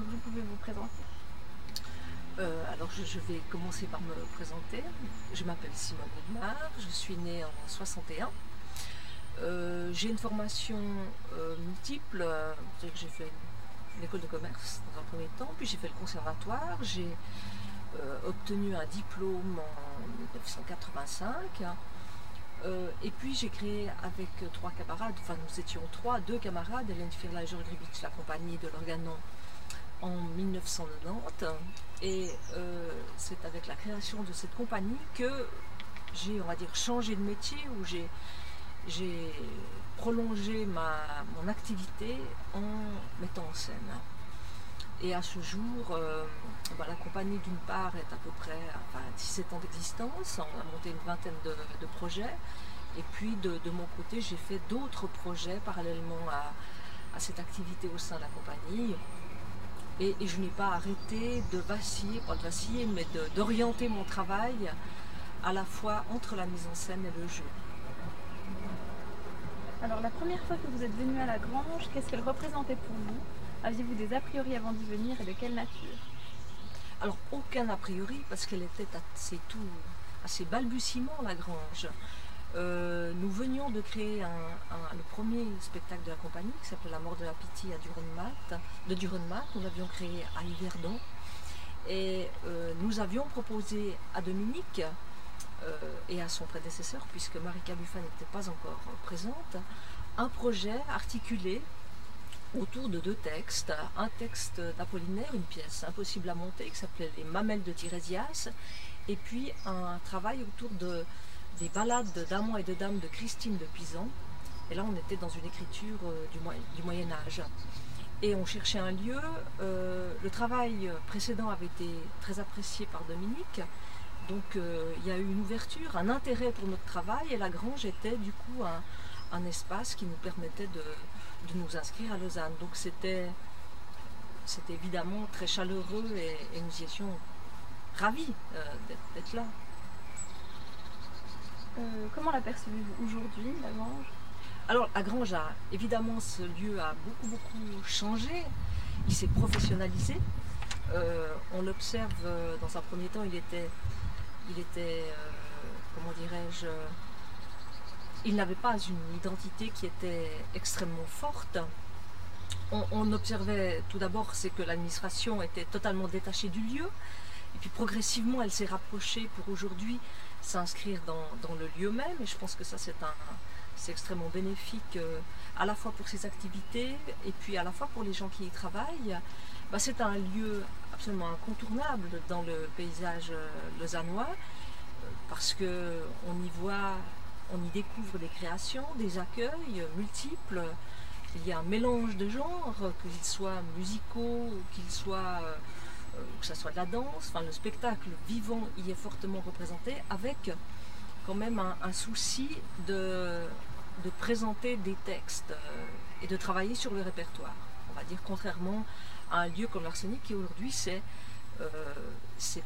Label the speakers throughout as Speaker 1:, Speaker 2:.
Speaker 1: vous pouvez vous présenter.
Speaker 2: Euh, alors je, vais commencer par me présenter. Je m'appelle Simone Goudmar, je suis née en 61. Euh, j'ai une formation euh, multiple, j'ai fait l'école de commerce dans un premier temps, puis j'ai fait le conservatoire, j'ai obtenu un diplôme en 1985. et puis j'ai créé avec trois camarades, enfin nous étions trois, deux camarades, Hélène Firla et Georges Gribitsch, la compagnie de l'organon en 1990. Et euh, c'est avec la création de cette compagnie que j'ai, on va dire, changé de métier, où j'ai, prolongé ma, mon activité en mettant en scène. Et à ce jour, euh, bah, la compagnie d'une part est à peu près enfin, 17 ans d'existence, on a monté une vingtaine de, projets, et puis de, mon côté j'ai fait d'autres projets parallèlement à, à cette activité au sein de la compagnie. Et, je n'ai pas arrêté de vaciller, pas de vaciller, mais d'orienter mon travail à la fois entre la mise en scène et le jeu.
Speaker 1: Alors la première fois que vous êtes venu à la Grange, qu'est-ce qu'elle représentait pour vous? Aviez-vous des a priori avant d'y venir et de quelle nature?
Speaker 2: Alors aucun a priori parce qu'elle était assez tout, assez balbutiement la Grange. Euh, nous venions de créer le premier spectacle de la compagnie qui s'appelait La mort de la pitié à Durenmat, de. Nous l'avions créé à Yverdon. Et euh, nous avions proposé à Dominique euh, et à son prédécesseur, puisque Marika Buffin n'était pas encore présente, un projet articulé autour de deux textes. Un texte d'Apollinaire, une pièce impossible à monter qui s'appelait Les mamelles de Tirésias, et puis un travail autour de des ballades d'amants et de dames de Christine de Pisan. Et là, on était dans une écriture euh, du, Moyen Âge. Et on cherchait un lieu. Euh, le travail précédent avait été très apprécié par Dominique. Donc euh, il y a eu une ouverture, un intérêt pour notre travail. Et la grange était du coup un, espace qui nous permettait de, nous inscrire à Lausanne. Donc c'était évidemment très chaleureux et, nous y étions ravis d'être là.
Speaker 1: Euh, comment l'apercevez-vous aujourd'hui, la Grange?
Speaker 2: Alors, la Grange a évidemment, ce lieu a beaucoup, beaucoup changé. Il s'est professionnalisé. Euh, on l'observe euh, dans un premier temps, il était, il était comment dirais-je, il n'avait pas une identité qui était extrêmement forte. On, on observait tout d'abord, c'est que l'administration était totalement détachée du lieu. Et puis progressivement, elle s'est rapprochée pour aujourd'hui s'inscrire dans, le lieu même. Et je pense que ça, c'est extrêmement bénéfique euh, à la fois pour ses activités et puis à la fois pour les gens qui y travaillent. Bah, c'est un lieu absolument incontournable dans le paysage euh, lausannois euh, parce que on y voit, on y découvre des créations, des accueils multiples. Il y a un mélange de genres, qu'ils soient musicaux, qu'ils soient que ce soit de la danse, enfin le spectacle vivant y est fortement représenté, avec quand même un, souci de, de, présenter des textes euh, et de travailler sur le répertoire. On va dire contrairement à un lieu comme l'Arsenic qui aujourd'hui c'est euh,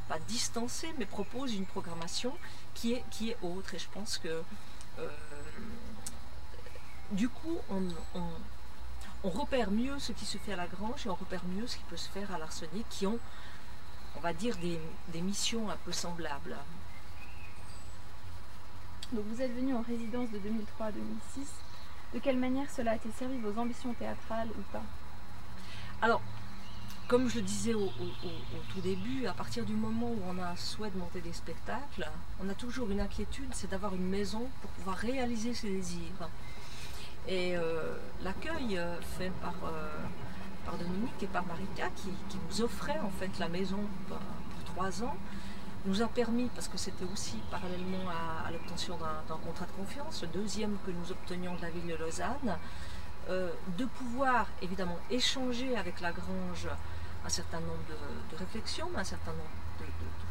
Speaker 2: pas distancé mais propose une programmation qui est, qui est autre et je pense que euh, du coup on repère mieux ce qui se fait à la grange et on repère mieux ce qui peut se faire à l'arsenic qui ont, on va dire, des, missions un peu semblables.
Speaker 1: Donc vous êtes venu en résidence de 2003 à 2006. De quelle manière cela a-t-il servi vos ambitions théâtrales ou pas?
Speaker 2: Alors, comme je le disais au, tout début, à partir du moment où on a un souhait de monter des spectacles, on a toujours une inquiétude, c'est d'avoir une maison pour pouvoir réaliser ses désirs. Et euh, l'accueil euh, fait par, euh, par, Dominique et par Marika, qui, nous offrait en fait la maison pour, trois ans, nous a permis, parce que c'était aussi parallèlement à, l'obtention d'un contrat de confiance, le deuxième que nous obtenions de la ville de Lausanne, de pouvoir évidemment échanger avec la grange un certain nombre de, réflexions, un certain nombre de, de,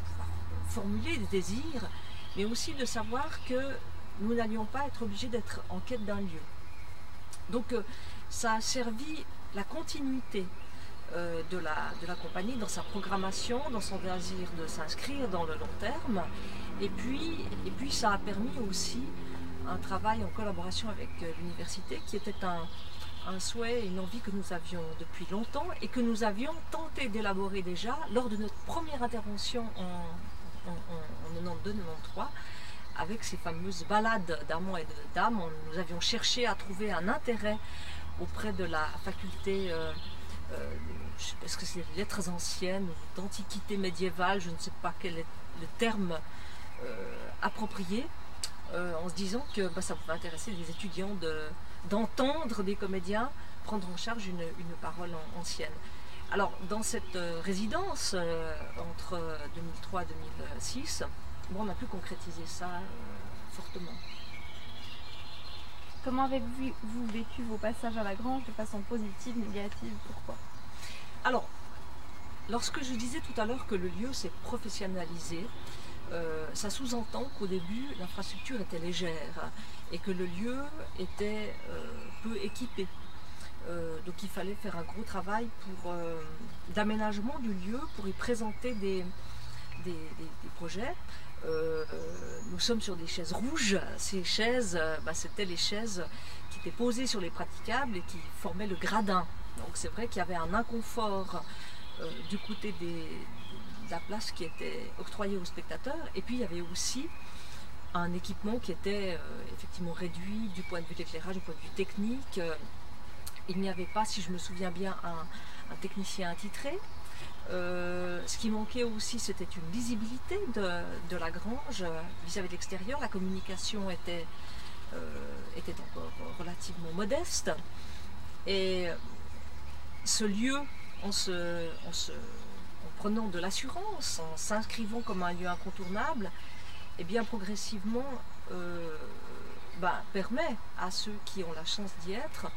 Speaker 2: pouvoir formuler des désirs, mais aussi de savoir que nous n'allions pas être obligés d'être en quête d'un lieu. Donc euh, ça a servi la continuité euh, de, la, de la compagnie dans sa programmation, dans son désir de s'inscrire dans le long terme. Et puis, et puis ça a permis aussi un travail en collaboration avec euh, l'université qui était un, un souhait, une envie que nous avions depuis longtemps et que nous avions tenté d'élaborer déjà lors de notre première intervention en, en, en 92-93 avec ces fameuses balades d'amants et de dames. Nous avions cherché à trouver un intérêt auprès de la faculté, euh, euh, est-ce que c'est lettres anciennes ou d'antiquité médiévale, je ne sais pas quel est le terme euh, approprié, en se disant que bah, ça pouvait intéresser les étudiants d'entendre des comédiens prendre en charge une, parole ancienne. Alors, dans cette résidence, entre 2003 et 2006, bon, on a pu concrétiser ça fortement.
Speaker 1: Comment avez-vous vécu vos passages à la grange de façon positive, négative Pourquoi?
Speaker 2: Alors, lorsque je disais tout à l'heure que le lieu s'est professionnalisé, euh, ça sous-entend qu'au début, l'infrastructure était légère et que le lieu était euh, peu équipé. Euh, donc il fallait faire un gros travail pour d'aménagement du lieu pour y présenter des, des projets. Euh, nous sommes sur des chaises rouges. Ces chaises, euh, bah, c'était les chaises qui étaient posées sur les praticables et qui formaient le gradin. Donc c'est vrai qu'il y avait un inconfort euh, du côté de la place qui était octroyée aux spectateurs. Et puis il y avait aussi un équipement qui était effectivement réduit du point de vue de l'éclairage, du point de vue technique. il n'y avait pas, si je me souviens bien, un technicien attitré. Euh, ce qui manquait aussi, c'était une lisibilité de, la grange vis-à-vis de l'extérieur. La communication était, euh, était encore relativement modeste. Et ce lieu, en, se, en, prenant de l'assurance, en s'inscrivant comme un lieu incontournable, et eh bien progressivement euh, ben, permet à ceux qui ont la chance d'y être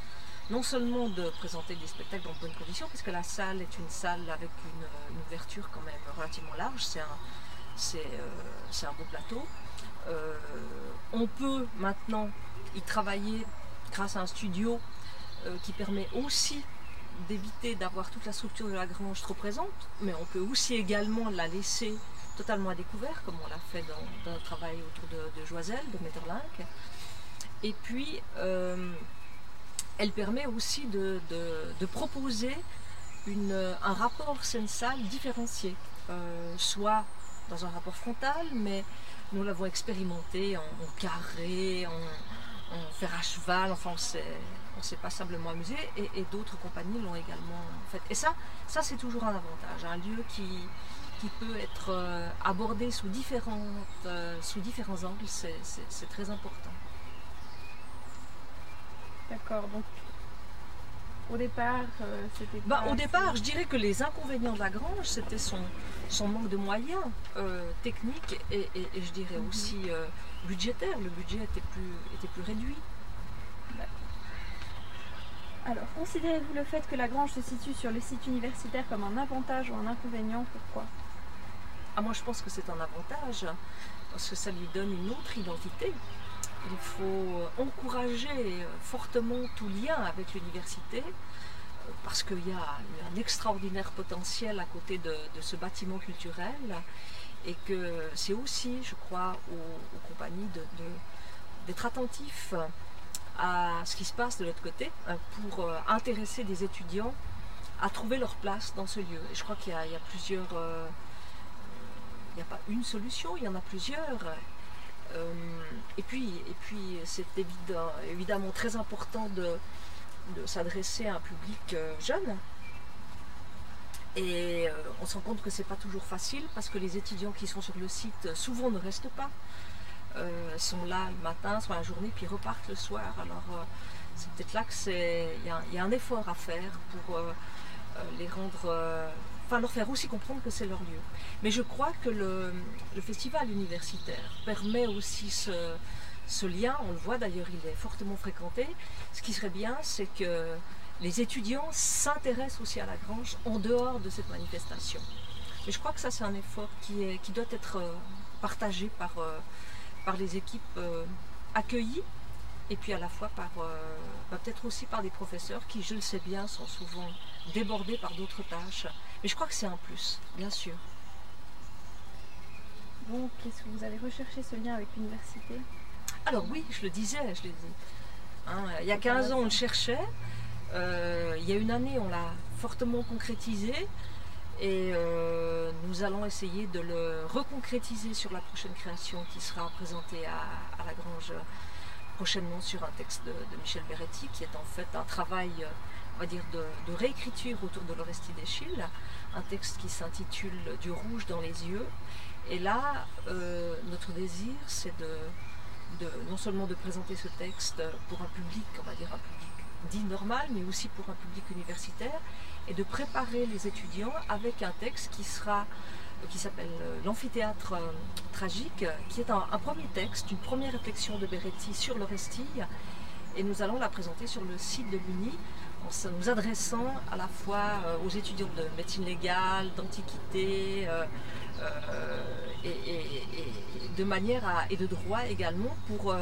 Speaker 2: non seulement de présenter des spectacles dans de bonnes conditions, puisque la salle est une salle avec une, ouverture quand même relativement large, c'est un, euh, un beau plateau. Euh, on peut maintenant y travailler grâce à un studio euh, qui permet aussi d'éviter d'avoir toute la structure de la grange trop présente, mais on peut aussi également la laisser totalement à découvert, comme on l'a fait dans, notre travail autour de, de Joiselle, de Metterlinck. Et puis, elle permet aussi de, proposer un rapport scène-salle différencié, euh, soit dans un rapport frontal, mais nous l'avons expérimenté en, carré, en, fer à cheval, enfin on s'est pas simplement amusé, et, d'autres compagnies l'ont également fait. Et ça, ça c'est toujours un avantage, un lieu qui, peut être euh, abordé sous, euh, sous différents angles, c'est très important.
Speaker 1: D'accord, donc au départ, euh, c'était.
Speaker 2: Bah, au départ, je dirais que les inconvénients de la grange, c'était son, son manque de moyens euh, techniques et, je dirais mhm. aussi euh, budgétaire. Le budget était plus, était plus réduit.
Speaker 1: Alors, considérez-vous le fait que la grange se situe sur le site universitaire comme un avantage ou un inconvénient? Pourquoi?
Speaker 2: Ah, Moi, je pense que c'est un avantage parce que ça lui donne une autre identité. Il faut encourager fortement tout lien avec l'université euh, parce qu'il y a un extraordinaire potentiel à côté de, ce bâtiment culturel et que c'est aussi, je crois, aux, compagnies d'être attentifs à ce qui se passe de l'autre côté euh, pour euh, intéresser des étudiants à trouver leur place dans ce lieu. Et je crois qu'il y, a plusieurs... il n'y a pas une solution, il y en a plusieurs. Euh, et puis, et puis c'est évidemment très important de, s'adresser à un public euh, jeune. Et euh, on se rend compte que c'est pas toujours facile parce que les étudiants qui sont sur le site souvent ne restent pas. sont là le matin, sont la journée, puis repartent le soir. Alors c'est peut-être là qu'il y, a un effort à faire pour les rendre enfin leur faire aussi comprendre que c'est leur lieu. Mais je crois que le, festival universitaire permet aussi ce, lien, on le voit d'ailleurs, il est fortement fréquenté. Ce qui serait bien, c'est que les étudiants s'intéressent aussi à la grange en dehors de cette manifestation. Et je crois que ça, c'est un effort qui, est, qui doit être euh, partagé par, euh, par les équipes euh, accueillies et puis à la fois par bah, peut-être aussi par des professeurs qui, je le sais bien, sont souvent débordés par d'autres tâches mais je crois que c'est un plus, bien sûr.
Speaker 1: Bon, qu'est-ce que vous avez recherché ce lien avec l'université?
Speaker 2: Alors oui, je le disais, je l'ai dit. Hein, il y a 15 ans, on le cherchait. Euh, il y a une année, on l'a fortement concrétisé et euh, nous allons essayer de le reconcrétiser sur la prochaine création qui sera présentée à, la Grange prochainement sur un texte de, Michel Beretti qui est en fait un travail on va dire de, réécriture autour de l'Orestie d'Echille, un texte qui s'intitule Du rouge dans les yeux. Et là, euh, notre désir, c'est de, non seulement de présenter ce texte pour un public, on va dire un public dit normal, mais aussi pour un public universitaire, et de préparer les étudiants avec un texte qui sera qui s'appelle L'amphithéâtre tragique, qui est un, premier texte, une première réflexion de Beretti sur l'Orestie, et nous allons la présenter sur le site de l'UNI, en nous adressant à la fois euh, aux étudiants de médecine légale, d'antiquité, et, de manière et de droit également, pour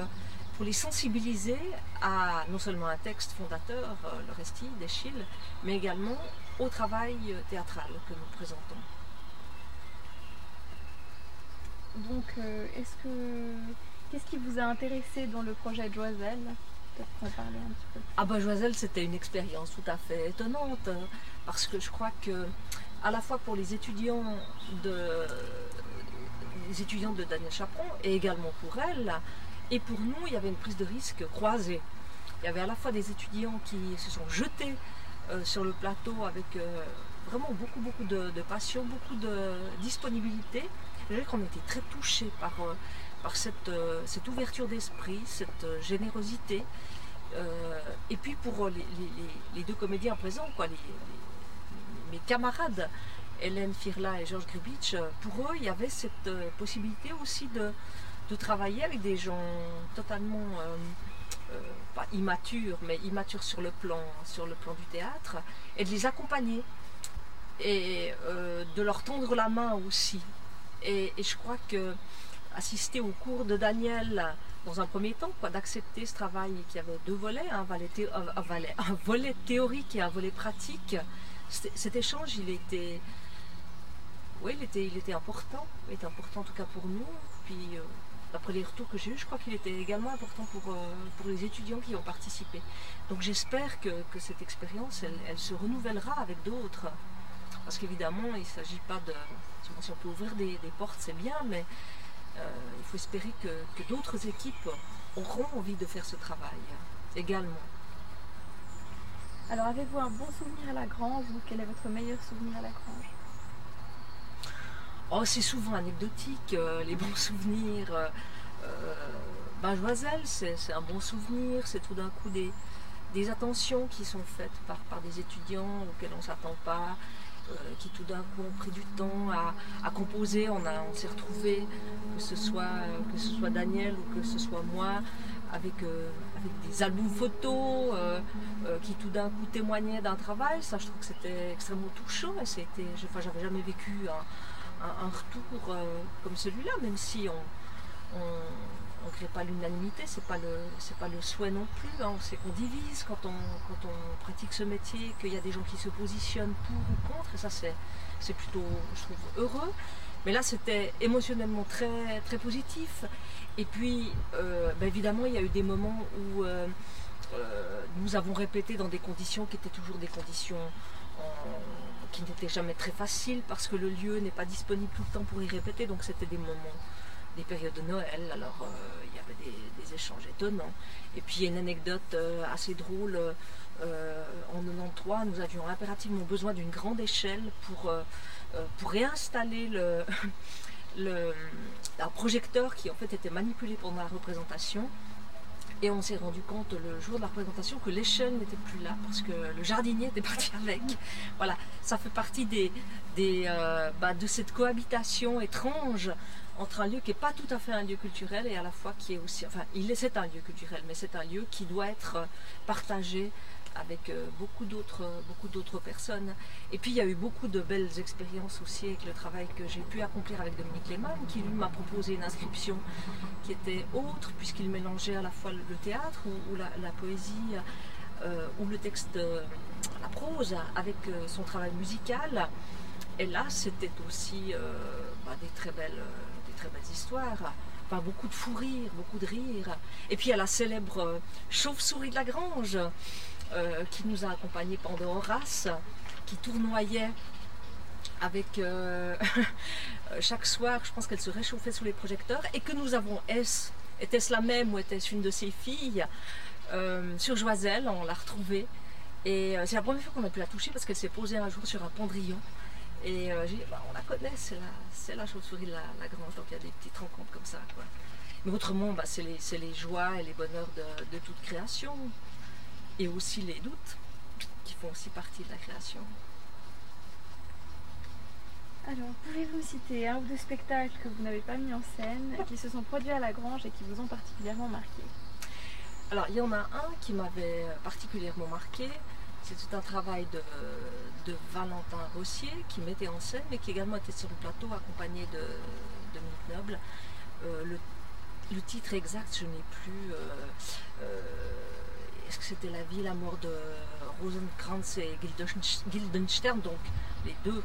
Speaker 2: les sensibiliser à non seulement un texte fondateur, euh, le Resti d'Echille, mais également au travail euh, théâtral que nous présentons.
Speaker 1: Donc, euh, est-ce que qu'est-ce qui vous a intéressé dans le projet de Joiselle? Peut-être parler un petit peu.
Speaker 2: Ah bah Joiselle, c'était une expérience tout à fait étonnante parce que je crois que à la fois pour les étudiants de les de Daniel Chaperon et également pour elle, et pour nous, il y avait une prise de risque croisée. Il y avait à la fois des étudiants qui se sont jetés euh, sur le plateau avec euh, vraiment beaucoup, beaucoup de, passion, beaucoup de disponibilité. Je qu'on était très touchés par, euh, par cette, cette, ouverture d'esprit, cette générosité. et puis pour les, deux comédiens présents, quoi, mes camarades, Hélène Firla et Georges Gribitsch, pour eux, il y avait cette possibilité aussi de, travailler avec des gens totalement euh, euh, pas immatures, mais immatures sur le plan, sur le plan du théâtre, et de les accompagner et euh, de leur tendre la main aussi. Et, je crois que assister au cours de Daniel dans un premier temps, d'accepter ce travail qui avait deux volets, un volet, un volet théorique et un volet pratique. Cet échange, il était, oui, il était, important, il était important en tout cas pour nous. Puis d'après les retours que j'ai eus, je crois qu'il était également important pour, euh, pour les étudiants qui ont participé. Donc j'espère que, cette expérience, elle, se renouvellera avec d'autres. Parce qu'évidemment, il ne s'agit pas de... Si on peut ouvrir des, portes, c'est bien, mais euh, il faut espérer que, que d'autres équipes auront envie de faire ce travail également.
Speaker 1: Alors avez-vous un bon souvenir à la grange ou quel est votre meilleur souvenir à la grange?
Speaker 2: Oh, c'est souvent anecdotique, euh, les bons souvenirs. Euh, euh ben, c'est un bon souvenir, c'est tout d'un coup des, des, attentions qui sont faites par, par des étudiants auxquels on ne s'attend pas, euh, qui tout d'un coup ont pris du temps à, composer. On, on s'est retrouvés, que ce, soit, que ce soit Daniel ou que ce soit moi, avec, avec des albums photos qui tout d'un coup témoignaient d'un travail. Ça, je trouve que c'était extrêmement touchant et c'était, enfin, j'avais jamais vécu un, un, retour euh, comme celui-là, même si on ne crée pas l'unanimité, c'est pas pas le souhait non plus. Hein. C'est qu'on divise quand on quand on pratique ce métier, qu'il y a des gens qui se positionnent pour ou contre, et ça c'est plutôt je trouve heureux. Mais là c'était émotionnellement très très positif. Et puis euh, ben, évidemment il y a eu des moments où euh, nous avons répété dans des conditions qui étaient toujours des conditions qui n'était jamais très facile parce que le lieu n'est pas disponible tout le temps pour y répéter. Donc c'était des moments, des périodes de Noël. Alors euh, il y avait des, échanges étonnants. Et puis une anecdote euh, assez drôle. Euh, en 93, nous avions impérativement besoin d'une grande échelle pour, pour réinstaller le, le, un projecteur qui en fait était manipulé pendant la représentation. Et on s'est rendu compte le jour de la représentation que l'échelle n'était plus là parce que le jardinier était parti avec. Voilà, ça fait partie des, euh, bah, de cette cohabitation étrange entre un lieu qui n'est pas tout à fait un lieu culturel et à la fois qui est aussi, enfin, il est c'est un lieu culturel, mais c'est un lieu qui doit être partagé avec euh, beaucoup d'autres beaucoup d'autres personnes. Et puis il y a eu beaucoup de belles expériences aussi avec le travail que j'ai pu accomplir avec Dominique Lehmann, qui lui m'a proposé une inscription qui était autre, puisqu'il mélangeait à la fois le théâtre ou, la, poésie euh, ou le texte, euh, la prose, avec son travail musical. Et là, c'était aussi bah, des, très belles, très belles histoires. Enfin, beaucoup de fou rire, beaucoup de rire. Et puis il y a la célèbre chauve-souris de la grange, euh, qui nous a accompagnés pendant Horace, qui tournoyait avec euh, chaque soir, je pense qu'elle se réchauffait sous les projecteurs, et que nous avons, est-ce était-ce la même ou était-ce une de ses filles euh, Sur Joiselle, on l'a retrouvée. Et c'est la première fois qu'on a pu la toucher parce qu'elle s'est posée un jour sur un pondrillon. Et j'ai dit, bah, on la connaît, c'est la, la chauve-souris de la, la, Grange, donc il y a des petites rencontres comme ça. Quoi. Mais autrement, bah, c'est les, les, joies et les bonheurs de, de toute création et aussi les doutes qui font aussi partie de la création.
Speaker 1: Alors, pouvez-vous citer un ou deux spectacles que vous n'avez pas mis en scène, qui se sont produits à la Grange et qui vous ont particulièrement marqué?
Speaker 2: Alors, il y en a un qui m'avait particulièrement marqué. C'était un travail de, Valentin Rossier qui mettait en scène, mais qui également était sur le plateau accompagné de Dominique Noble. Euh, le, titre exact, je n'ai plus. Euh, euh, est-ce que c'était La vie, la mort de Rosenkrantz et Guildenstern, donc les deux,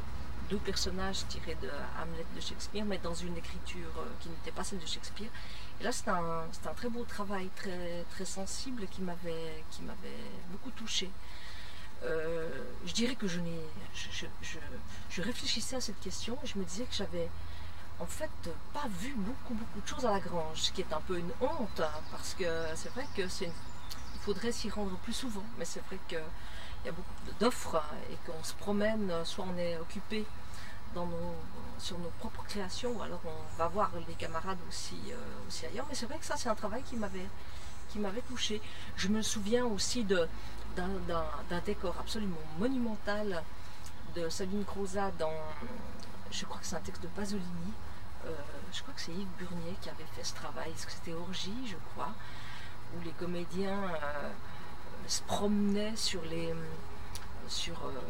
Speaker 2: personnages tirés de Hamlet de Shakespeare, mais dans une écriture qui n'était pas celle de Shakespeare. Et là, c'est un, un, très beau travail, très, très sensible, qui m'avait beaucoup touché. Euh, je dirais que je, je, je, réfléchissais à cette question et je me disais que j'avais en fait pas vu beaucoup beaucoup de choses à la grange, ce qui est un peu une honte, hein, parce que c'est vrai que c'est une faudrait s'y rendre plus souvent. Mais c'est vrai qu'il y a beaucoup d'offres et qu'on se promène, soit on est occupé sur nos propres créations, ou alors on va voir les camarades aussi, euh, aussi ailleurs. Mais c'est vrai que ça, c'est un travail qui m'avait touché. Je me souviens aussi d'un décor absolument monumental de Sabine Croza dans, je crois que c'est un texte de Pasolini, euh, je crois que c'est Yves Burnier qui avait fait ce travail, est-ce que c'était Orgie, je crois, où les comédiens euh, se promenaient sur les sur euh,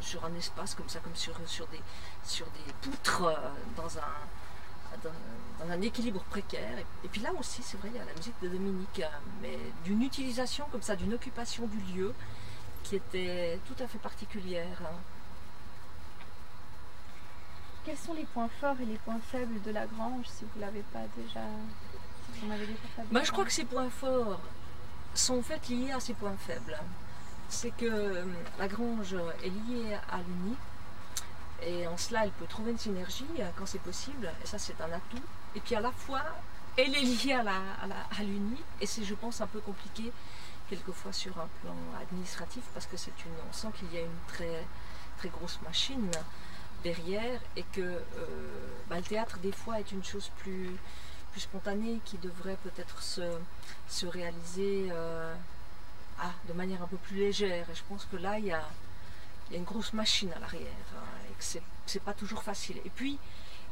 Speaker 2: sur un espace comme ça, comme sur, sur, des, sur des poutres dans un, dans, un équilibre précaire. Et, puis là aussi, c'est vrai, il y a la musique de Dominique, mais d'une utilisation comme ça, d'une occupation du lieu qui était tout à fait particulière. Hein.
Speaker 1: Quels sont les points forts et les points faibles de la grange, si vous ne l'avez pas déjà
Speaker 2: bah, je crois que ces points forts sont en fait liés à ces points faibles. C'est que euh, la grange est liée à l'UNI et en cela elle peut trouver une synergie euh, quand c'est possible et ça c'est un atout. Et puis à la fois elle est liée à l'UNI et c'est je pense un peu compliqué quelquefois sur un plan administratif parce que c'est on sent qu'il y a une très très grosse machine derrière et que euh, bah, le théâtre des fois est une chose plus spontanée qui devrait peut-être se, réaliser euh, ah, de manière un peu plus légère. Et je pense que là, il y a, une grosse machine à l'arrière hein, et que c'est pas toujours facile. Et puis,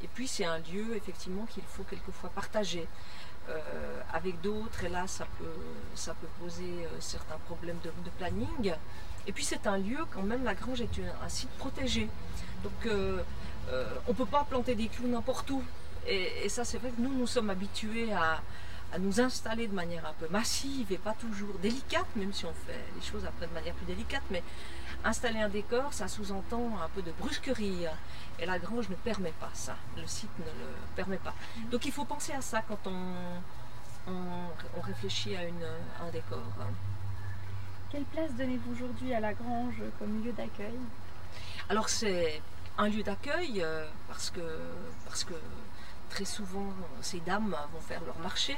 Speaker 2: et puis c'est un lieu effectivement qu'il faut quelquefois partager. Euh, avec d'autres et là ça peut, poser euh, certains problèmes de, planning et puis c'est un lieu quand même la grange est un, site protégé donc on ne peut pas planter des clous n'importe où et, ça, c'est vrai que nous, nous sommes habitués à, nous installer de manière un peu massive et pas toujours délicate, même si on fait les choses après de manière plus délicate. Mais installer un décor, ça sous-entend un peu de brusquerie. Et la grange ne permet pas ça. Le site ne le permet pas. Donc il faut penser à ça quand on, on, réfléchit à, une, un décor.
Speaker 1: Quelle place donnez-vous aujourd'hui à la grange comme lieu d'accueil?
Speaker 2: Alors c'est un lieu d'accueil euh, parce que, parce que très souvent, ces dames vont faire leur marché,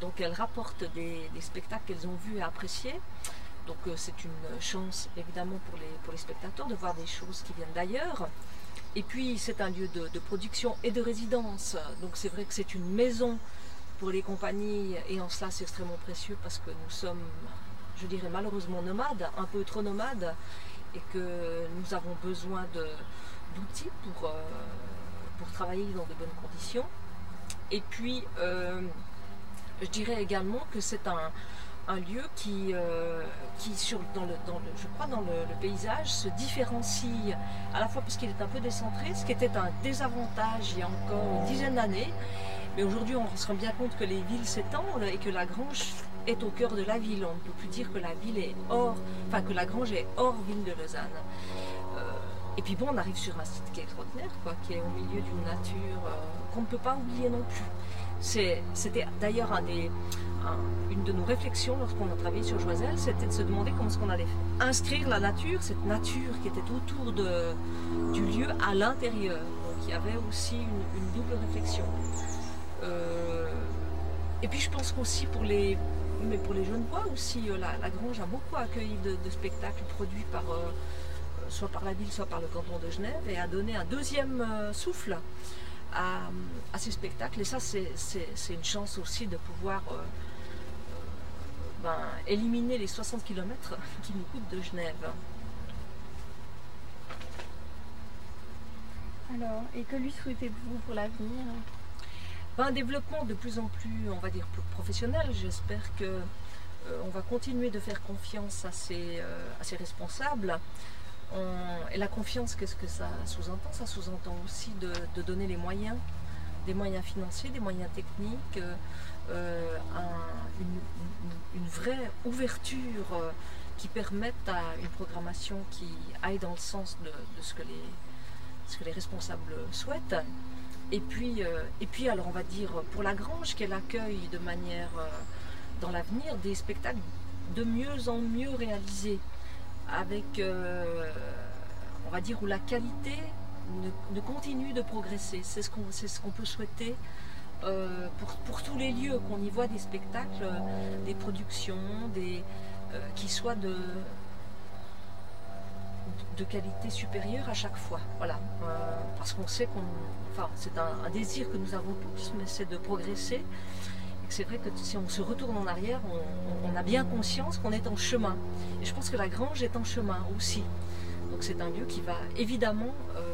Speaker 2: donc elles rapportent des, spectacles qu'elles ont vus et appréciés. Donc euh, c'est une chance évidemment pour les, pour les spectateurs de voir des choses qui viennent d'ailleurs. Et puis c'est un lieu de, production et de résidence. Donc c'est vrai que c'est une maison pour les compagnies et en cela c'est extrêmement précieux parce que nous sommes, je dirais malheureusement nomades, un peu trop nomades et que nous avons besoin d'outils pour, euh, pour travailler dans de bonnes conditions. Et puis, euh, je dirais également que c'est un, lieu qui, euh, qui sur, dans le, dans le, je crois, dans le, paysage se différencie à la fois parce qu'il est un peu décentré, ce qui était un désavantage il y a encore une dizaine d'années. Mais aujourd'hui, on se rend bien compte que les villes s'étendent et que la Grange est au cœur de la ville. On ne peut plus dire que la ville est hors, enfin que la Grange est hors ville de Lausanne. Et puis bon, on arrive sur un site qui est extraordinaire, quoi, qui est au milieu d'une nature euh, qu'on ne peut pas oublier non plus. C'était d'ailleurs un des, une de nos réflexions lorsqu'on a travaillé sur Joiselle, c'était de se demander comment est-ce qu'on allait inscrire la nature, cette nature qui était autour du lieu à l'intérieur. Donc il y avait aussi une, double réflexion. Euh, et puis je pense qu'aussi pour les, pour les jeunes voix aussi, euh, la, Grange a beaucoup accueilli de, spectacles produits par, euh, soit par la ville, soit par le canton de Genève, et a donné un deuxième souffle à, ces spectacles. Et ça, c'est une chance aussi de pouvoir ben, éliminer les 60 km qui nous coûtent de Genève.
Speaker 1: Alors, et que lui souhaitez-vous pour l'avenir?
Speaker 2: Ben, Un développement de plus en plus, on va dire, plus professionnel. J'espère que euh, on va continuer de faire confiance à ces, euh, à responsables. et la confiance, qu'est-ce que ça sous-entend? Ça sous-entend aussi de, donner les moyens, des moyens financiers, des moyens techniques, euh, une, vraie ouverture qui permette à une programmation qui aille dans le sens de ce que les responsables souhaitent. Et puis, euh, et puis alors on va dire pour la Grange qu'elle accueille de manière euh, dans l'avenir des spectacles de mieux en mieux réalisés, avec euh, on va dire où la qualité ne, continue de progresser. C'est ce qu'on ce qu'on peut souhaiter pour, pour, tous les lieux, qu'on y voit des spectacles, des productions, des, qui soient de, de qualité supérieure à chaque fois. Voilà. Euh, parce qu'on sait qu'on. Enfin, c'est un, désir que nous avons tous, mais c'est de progresser. Et c'est vrai que si on se retourne en arrière, on, a bien conscience qu'on est en chemin. Et je pense que la grange est en chemin aussi. Donc c'est un lieu qui va évidemment, euh,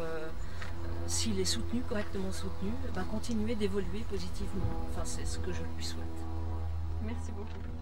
Speaker 2: s'il est soutenu, correctement soutenu, va continuer d'évoluer positivement. Enfin, c'est ce que je lui souhaite.
Speaker 1: Merci beaucoup.